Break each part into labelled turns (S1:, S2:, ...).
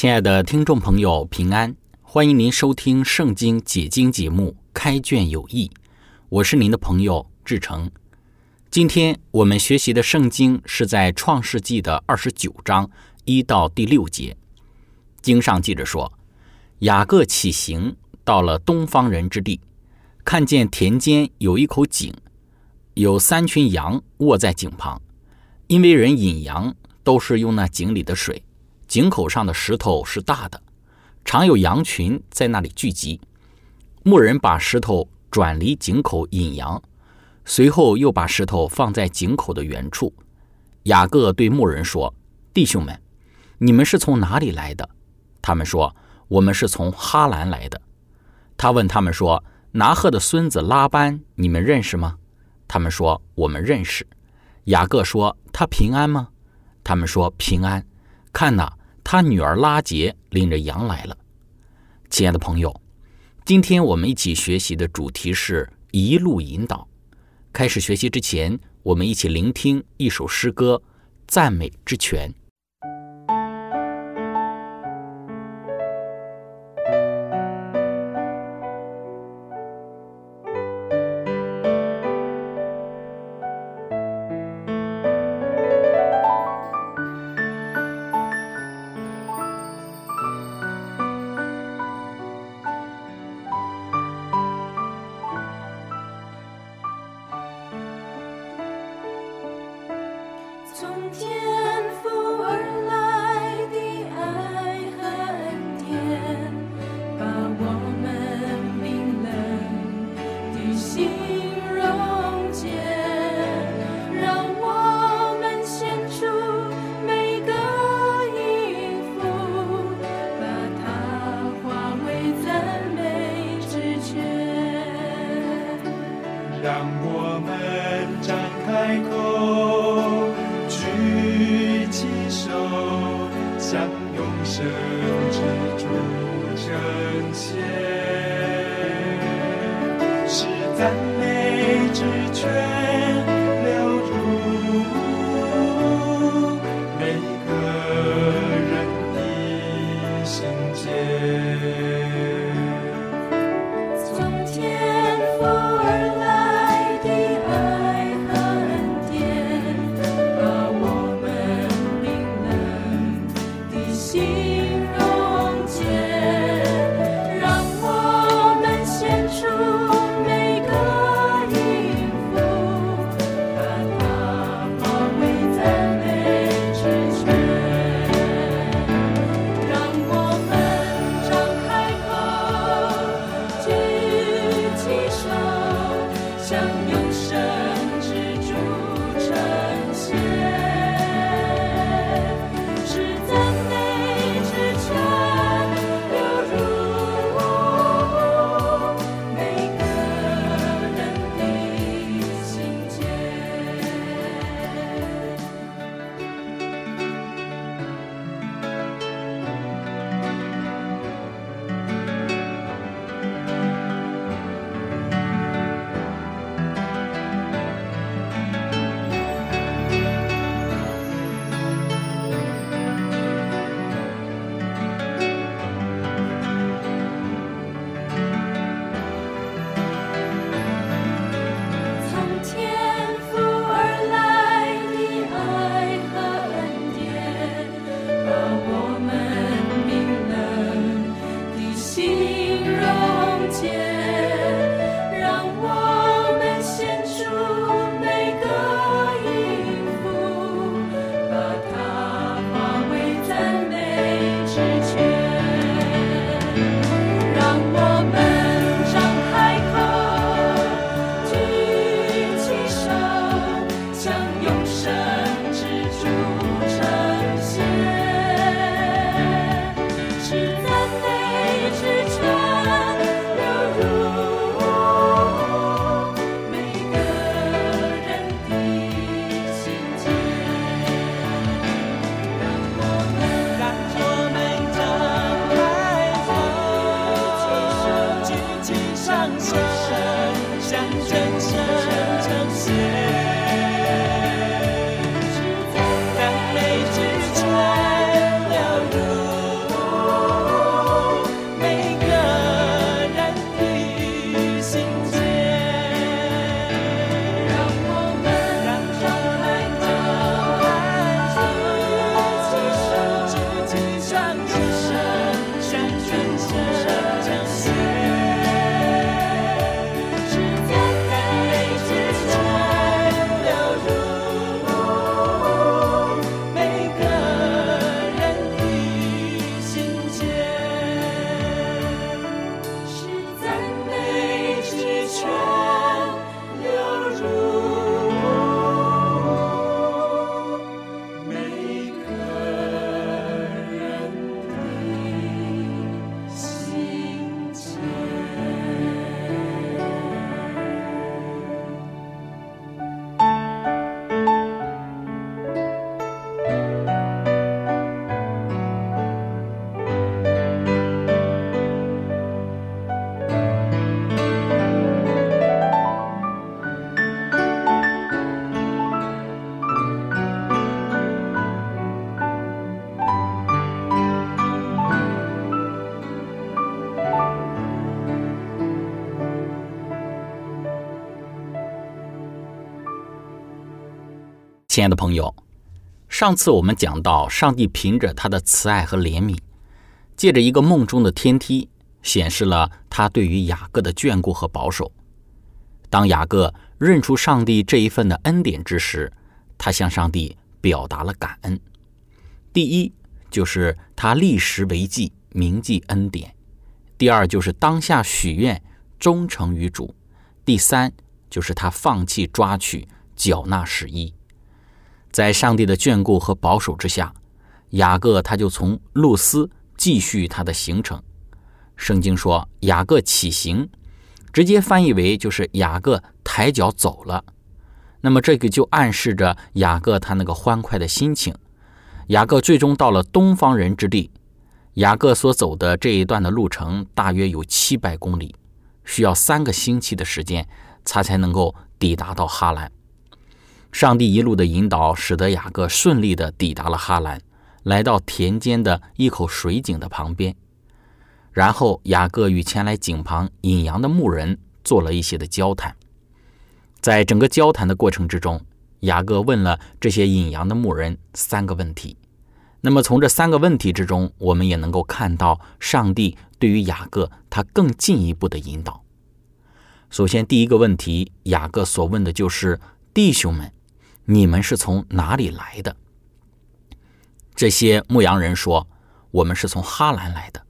S1: 亲爱的听众朋友，平安！欢迎您收听《圣经解经》节目《开卷有益》，我是您的朋友志成。今天我们学习的圣经是在《创世纪》的二十九章一到第六节。经上记着说：“雅各起行，到了东方人之地，看见田间有一口井，有三群羊卧在井旁，因为人饮羊都是用那井里的水。”井口上的石头是大的，常有羊群在那里聚集。牧人把石头转离井口引羊，随后又把石头放在井口的原处。雅各对牧人说：“弟兄们，你们是从哪里来的？”他们说：“我们是从哈兰来的。”他问他们说：“拿鹤的孙子拉班，你们认识吗？”他们说：“我们认识。”雅各说：“他平安吗？”他们说：“平安。”看哪。他女儿拉杰领着羊来了。亲爱的朋友，今天我们一起学习的主题是一路引导。开始学习之前，我们一起聆听一首诗歌《赞美之泉》。
S2: 天。
S1: 亲爱的朋友，上次我们讲到，上帝凭着他的慈爱和怜悯，借着一个梦中的天梯，显示了他对于雅各的眷顾和保守。当雅各认出上帝这一份的恩典之时，他向上帝表达了感恩。第一，就是他立时为记，铭记恩典；第二，就是当下许愿，忠诚于主；第三，就是他放弃抓取，缴纳十一。在上帝的眷顾和保守之下，雅各他就从路斯继续他的行程。圣经说雅各起行，直接翻译为就是雅各抬脚走了。那么这个就暗示着雅各他那个欢快的心情。雅各最终到了东方人之地。雅各所走的这一段的路程大约有七百公里，需要三个星期的时间，他才能够抵达到哈兰。上帝一路的引导，使得雅各顺利的抵达了哈兰，来到田间的一口水井的旁边。然后雅各与前来井旁引羊的牧人做了一些的交谈。在整个交谈的过程之中，雅各问了这些引羊的牧人三个问题。那么从这三个问题之中，我们也能够看到上帝对于雅各他更进一步的引导。首先，第一个问题，雅各所问的就是弟兄们，你们是从哪里来的？这些牧羊人说，我们是从哈兰来的。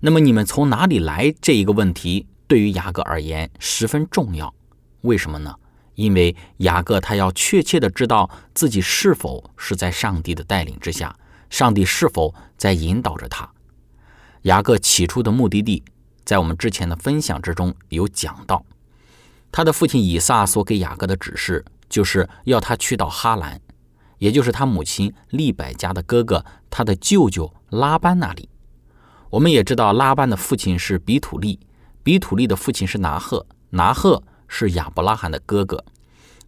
S1: 那么你们从哪里来？这一个问题对于雅各而言十分重要。为什么呢？因为雅各他要确切的知道自己是否是在上帝的带领之下，上帝是否在引导着他。雅各起初的目的地，在我们之前的分享之中有讲到，他的父亲以撒所给雅各的指示，就是要他去到哈兰，也就是他母亲利百加的哥哥，他的舅舅拉班那里。我们也知道，拉班的父亲是比土利，比土利的父亲是拿赫，拿赫。是亚伯拉罕的哥哥，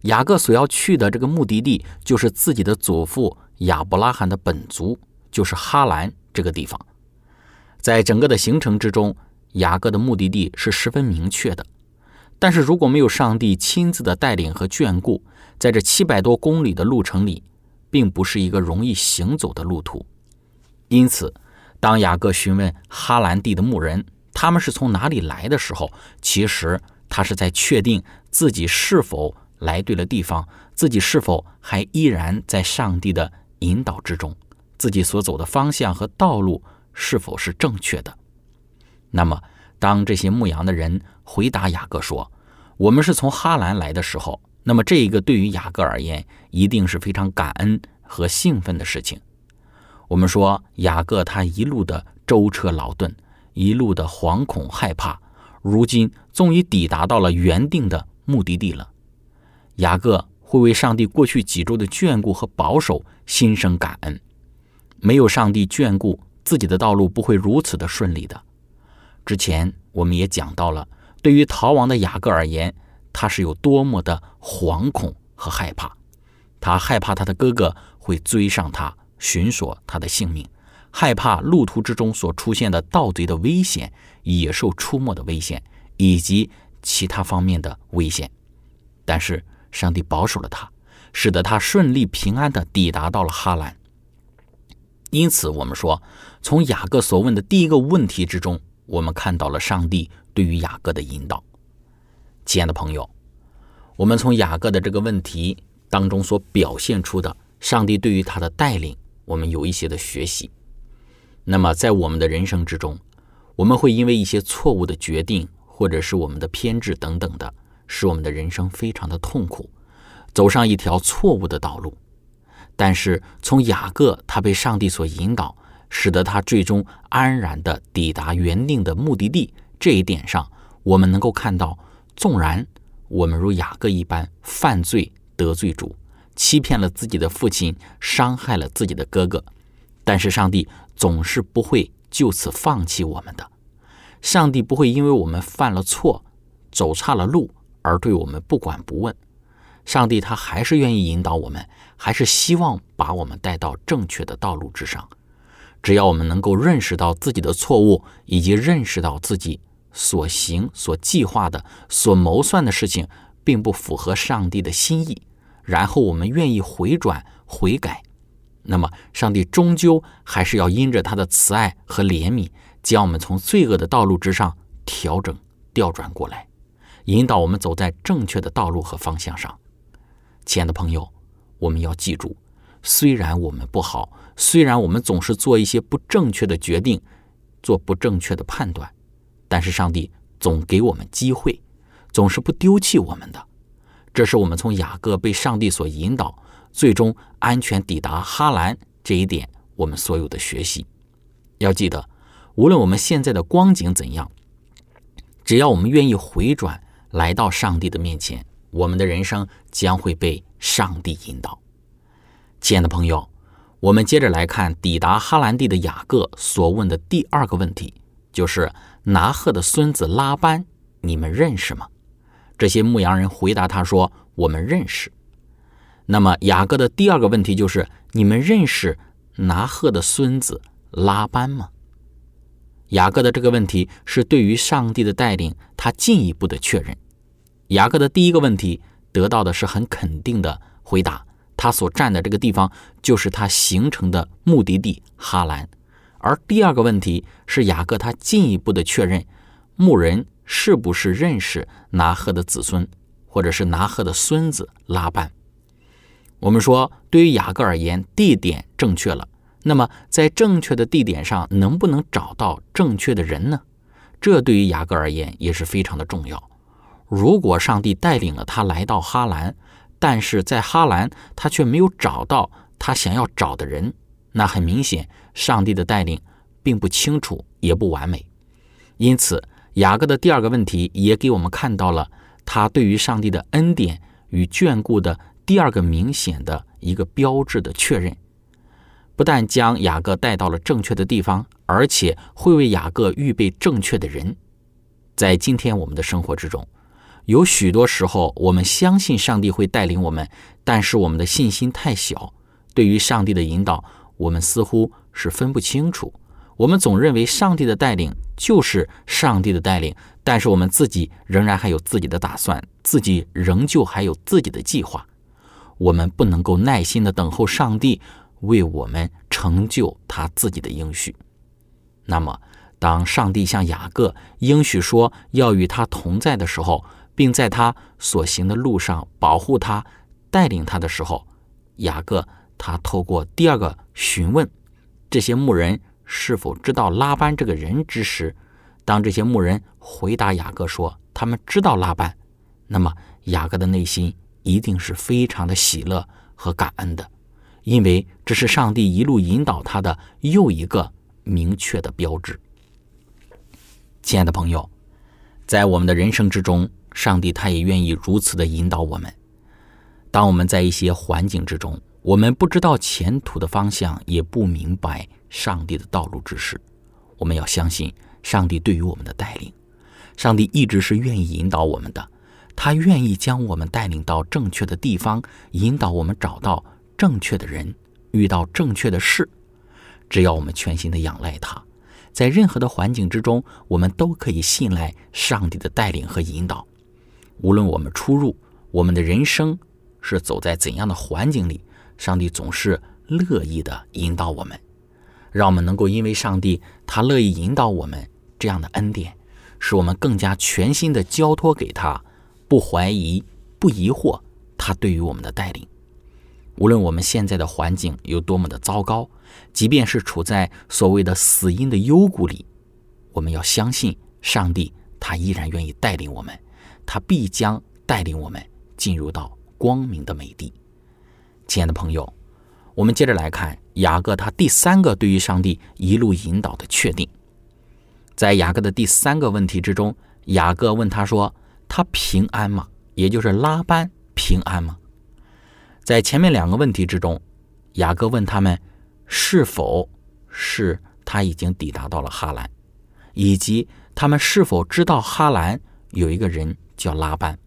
S1: 雅各所要去的这个目的地，就是自己的祖父亚伯拉罕的本族，就是哈兰这个地方。在整个的行程之中，雅各的目的地是十分明确的。但是如果没有上帝亲自的带领和眷顾，在这七百多公里的路程里，并不是一个容易行走的路途。因此，当雅各询问哈兰地的牧人，他们是从哪里来的时候，其实。他是在确定自己是否来对了地方，自己是否还依然在上帝的引导之中，自己所走的方向和道路是否是正确的。那么，当这些牧羊的人回答雅各说：“我们是从哈兰来的时候”，那么这一个对于雅各而言，一定是非常感恩和兴奋的事情。我们说，雅各他一路的舟车劳顿，一路的惶恐害怕。如今终于抵达到了原定的目的地了。雅各会为上帝过去几周的眷顾和保守心生感恩。没有上帝眷顾，自己的道路不会如此的顺利的。之前我们也讲到了，对于逃亡的雅各而言，他是有多么的惶恐和害怕。他害怕他的哥哥会追上他，寻索他的性命。害怕路途之中所出现的盗贼的危险、野兽出没的危险以及其他方面的危险，但是上帝保守了他，使得他顺利平安的抵达到了哈兰。因此，我们说，从雅各所问的第一个问题之中，我们看到了上帝对于雅各的引导。亲爱的朋友，我们从雅各的这个问题当中所表现出的上帝对于他的带领，我们有一些的学习。那么，在我们的人生之中，我们会因为一些错误的决定，或者是我们的偏执等等的，使我们的人生非常的痛苦，走上一条错误的道路。但是，从雅各他被上帝所引导，使得他最终安然的抵达原定的目的地这一点上，我们能够看到，纵然我们如雅各一般犯罪得罪主，欺骗了自己的父亲，伤害了自己的哥哥，但是上帝。总是不会就此放弃我们的，上帝不会因为我们犯了错、走差了路而对我们不管不问。上帝他还是愿意引导我们，还是希望把我们带到正确的道路之上。只要我们能够认识到自己的错误，以及认识到自己所行、所计划的、所谋算的事情并不符合上帝的心意，然后我们愿意回转悔改，那么上帝终究还是要因着他的慈爱和怜悯，将我们从罪恶的道路之上调整、调转过来，引导我们走在正确的道路和方向上。亲爱的朋友，我们要记住，虽然我们不好，虽然我们总是做一些不正确的决定，做不正确的判断，但是上帝总给我们机会，总是不丢弃我们的。这是我们从雅各被上帝所引导，最终安全抵达哈兰这一点，我们所有的学习。要记得，无论我们现在的光景怎样，只要我们愿意回转，来到上帝的面前，我们的人生将会被上帝引导。亲爱的朋友，我们接着来看抵达哈兰地的雅各所问的第二个问题，就是拿鹤的孙子拉班，你们认识吗？这些牧羊人回答他说：“我们认识。”那么雅各的第二个问题就是：“你们认识拿鹤的孙子拉班吗？”雅各的这个问题是对于上帝的带领，他进一步的确认。雅各的第一个问题得到的是很肯定的回答，他所站的这个地方就是他形成的目的地哈兰。而第二个问题是雅各他进一步的确认牧人。是不是认识拿鹤的子孙，或者是拿鹤的孙子拉班？我们说，对于雅各而言，地点正确了。那么，在正确的地点上，能不能找到正确的人呢？这对于雅各而言也是非常的重要。如果上帝带领了他来到哈兰，但是在哈兰他却没有找到他想要找的人，那很明显，上帝的带领并不清楚，也不完美。因此。雅各的第二个问题也给我们看到了他对于上帝的恩典与眷顾的第二个明显的一个标志的确认，不但将雅各带到了正确的地方，而且会为雅各预备正确的人。在今天我们的生活之中，有许多时候我们相信上帝会带领我们，但是我们的信心太小，对于上帝的引导，我们似乎是分不清楚。我们总认为上帝的带领就是上帝的带领，但是我们自己仍然还有自己的打算，自己仍旧还有自己的计划。我们不能够耐心的等候上帝为我们成就他自己的应许。那么，当上帝向雅各应许说要与他同在的时候，并在他所行的路上保护他、带领他的时候，雅各他透过第二个询问这些牧人。是否知道拉班这个人之时，当这些牧人回答雅各说他们知道拉班，那么雅各的内心一定是非常的喜乐和感恩的，因为这是上帝一路引导他的又一个明确的标志。亲爱的朋友，在我们的人生之中，上帝他也愿意如此的引导我们。当我们在一些环境之中，我们不知道前途的方向，也不明白。上帝的道路之时，我们要相信上帝对于我们的带领。上帝一直是愿意引导我们的，他愿意将我们带领到正确的地方，引导我们找到正确的人，遇到正确的事。只要我们全心的仰赖他，在任何的环境之中，我们都可以信赖上帝的带领和引导。无论我们出入，我们的人生是走在怎样的环境里，上帝总是乐意的引导我们。让我们能够因为上帝他乐意引导我们这样的恩典，使我们更加全心的交托给他，不怀疑、不疑惑他对于我们的带领。无论我们现在的环境有多么的糟糕，即便是处在所谓的死荫的幽谷里，我们要相信上帝，他依然愿意带领我们，他必将带领我们进入到光明的美地。亲爱的朋友。我们接着来看雅各他第三个对于上帝一路引导的确定，在雅各的第三个问题之中，雅各问他说：“他平安吗？也就是拉班平安吗？”在前面两个问题之中，雅各问他们是否是他已经抵达到了哈兰，以及他们是否知道哈兰有一个人叫拉班。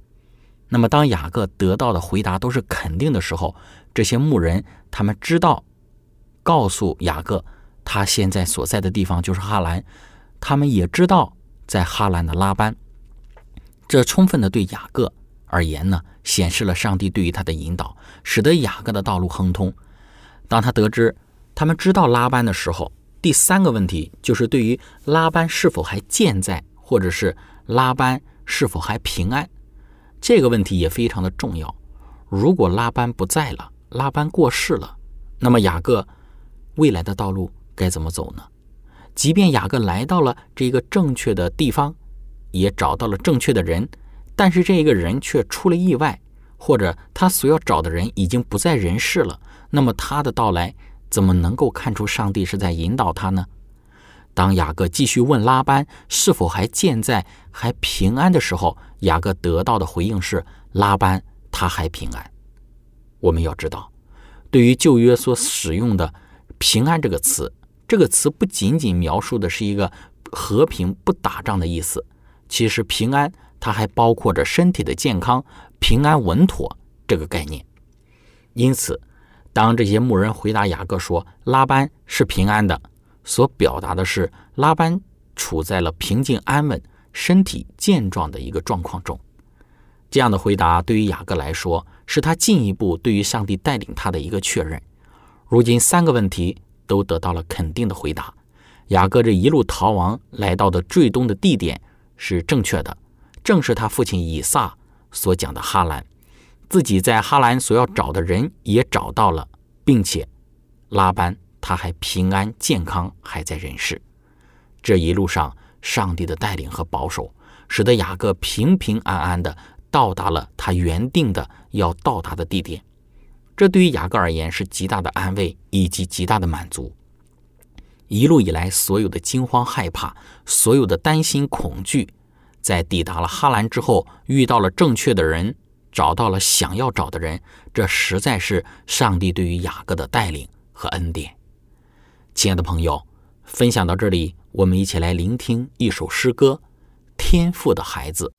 S1: 那么，当雅各得到的回答都是肯定的时候，这些牧人他们知道，告诉雅各他现在所在的地方就是哈兰，他们也知道在哈兰的拉班，这充分的对雅各而言呢，显示了上帝对于他的引导，使得雅各的道路亨通。当他得知他们知道拉班的时候，第三个问题就是对于拉班是否还健在，或者是拉班是否还平安，这个问题也非常的重要。如果拉班不在了，拉班过世了，那么雅各未来的道路该怎么走呢？即便雅各来到了这个正确的地方，也找到了正确的人。但是这一个人却出了意外，或者他所要找的人已经不在人世了。那么他的到来怎么能够看出上帝是在引导他呢？当雅各继续问拉班是否还健在、还平安的时候，雅各得到的回应是：拉班他还平安。我们要知道，对于旧约所使用的“平安”这个词，这个词不仅仅描述的是一个和平、不打仗的意思，其实平安。它还包括着身体的健康、平安稳妥这个概念。因此，当这些牧人回答雅各说拉班是平安的，所表达的是拉班处在了平静安稳、身体健壮的一个状况中。这样的回答对于雅各来说，是他进一步对于上帝带领他的一个确认。如今三个问题都得到了肯定的回答，雅各这一路逃亡来到的最终的地点是正确的。正是他父亲以撒所讲的哈兰，自己在哈兰所要找的人也找到了，并且拉班他还平安健康还在人世。这一路上，上帝的带领和保守，使得雅各平平安安的到达了他原定的要到达的地点。这对于雅各而言是极大的安慰以及极大的满足。一路以来，所有的惊慌害怕，所有的担心恐惧。在抵达了哈兰之后，遇到了正确的人，找到了想要找的人，这实在是上帝对于雅各的带领和恩典。亲爱的朋友，分享到这里，我们一起来聆听一首诗歌《天赋的孩子》。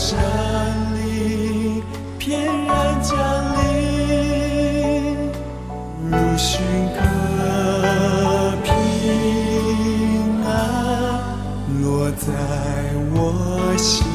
S3: 山林翩然降临，如寻个平安，落在我心。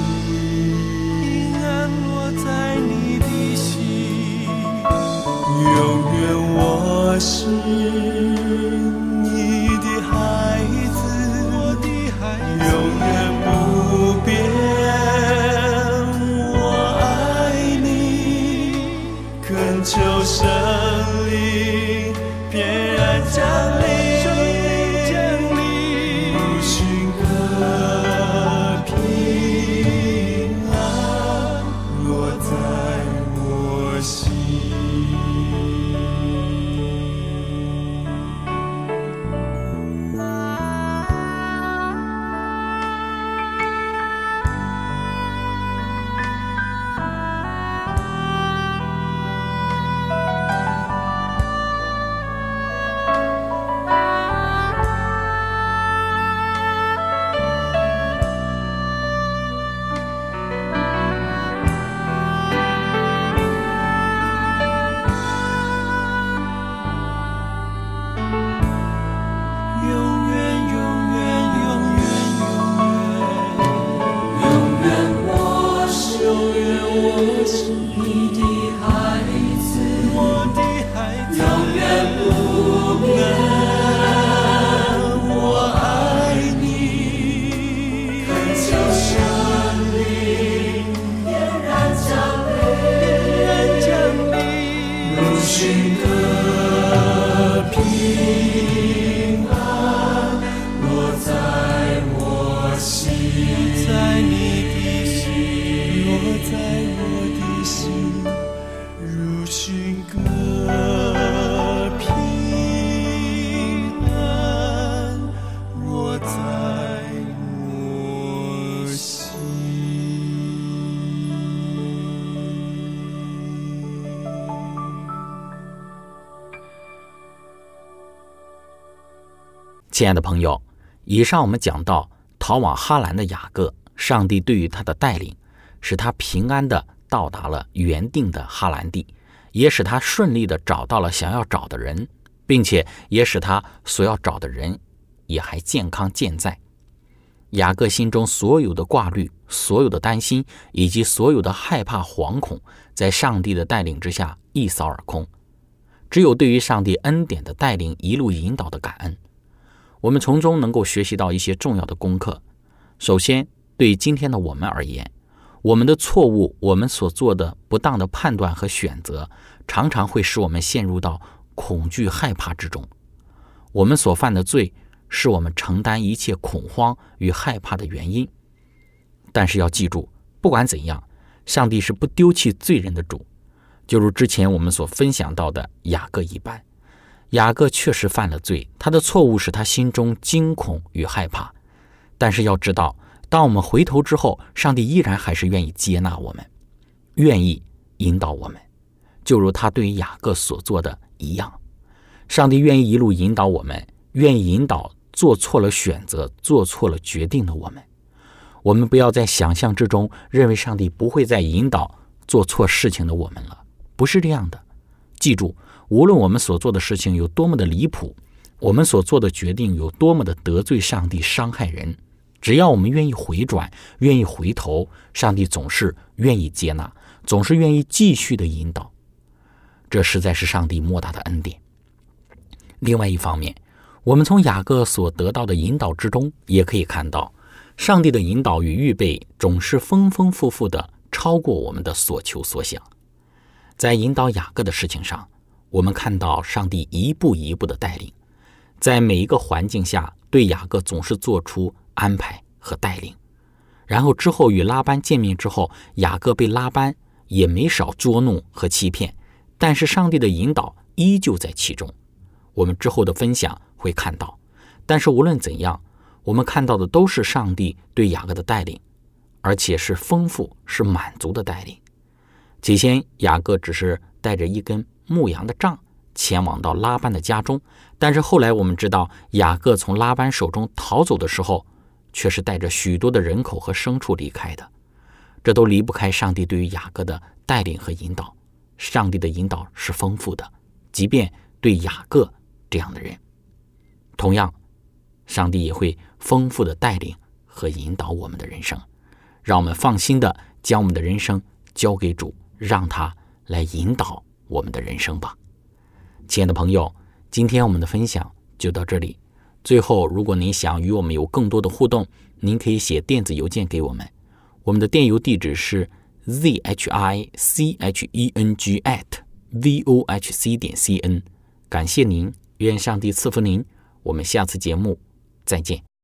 S3: wishing
S1: 亲爱的朋友，以上我们讲到逃往哈兰的雅各，上帝对于他的带领，使他平安的到达了原定的哈兰地，也使他顺利的找到了想要找的人，并且也使他所要找的人也还健康健在。雅各心中所有的挂虑、所有的担心以及所有的害怕、惶恐，在上帝的带领之下一扫而空。只有对于上帝恩典的带领、一路引导的感恩。我们从中能够学习到一些重要的功课。首先，对今天的我们而言，我们的错误、我们所做的不当的判断和选择，常常会使我们陷入到恐惧、害怕之中。我们所犯的罪，是我们承担一切恐慌与害怕的原因。但是要记住，不管怎样，上帝是不丢弃罪人的主。就如之前我们所分享到的雅各一般。雅各确实犯了罪，他的错误使他心中惊恐与害怕。但是要知道，当我们回头之后，上帝依然还是愿意接纳我们，愿意引导我们，就如他对于雅各所做的一样。上帝愿意一路引导我们，愿意引导做错了选择、做错了决定的我们。我们不要在想象之中认为上帝不会再引导做错事情的我们了，不是这样的。记住。无论我们所做的事情有多么的离谱，我们所做的决定有多么的得罪上帝、伤害人，只要我们愿意回转、愿意回头，上帝总是愿意接纳，总是愿意继续的引导。这实在是上帝莫大的恩典。另外一方面，我们从雅各所得到的引导之中，也可以看到，上帝的引导与预备总是丰丰富富的，超过我们的所求所想。在引导雅各的事情上。我们看到上帝一步一步的带领，在每一个环境下，对雅各总是做出安排和带领。然后之后与拉班见面之后，雅各被拉班也没少捉弄和欺骗，但是上帝的引导依旧在其中。我们之后的分享会看到，但是无论怎样，我们看到的都是上帝对雅各的带领，而且是丰富、是满足的带领。起先，雅各只是带着一根。牧羊的杖前往到拉班的家中，但是后来我们知道，雅各从拉班手中逃走的时候，却是带着许多的人口和牲畜离开的。这都离不开上帝对于雅各的带领和引导。上帝的引导是丰富的，即便对雅各这样的人，同样，上帝也会丰富的带领和引导我们的人生。让我们放心的将我们的人生交给主，让他来引导。我们的人生吧，亲爱的朋友，今天我们的分享就到这里。最后，如果您想与我们有更多的互动，您可以写电子邮件给我们，我们的电邮地址是 z h i c h e n g at v o h c 点 c n。感谢您，愿上帝赐福您。我们下次节目再见。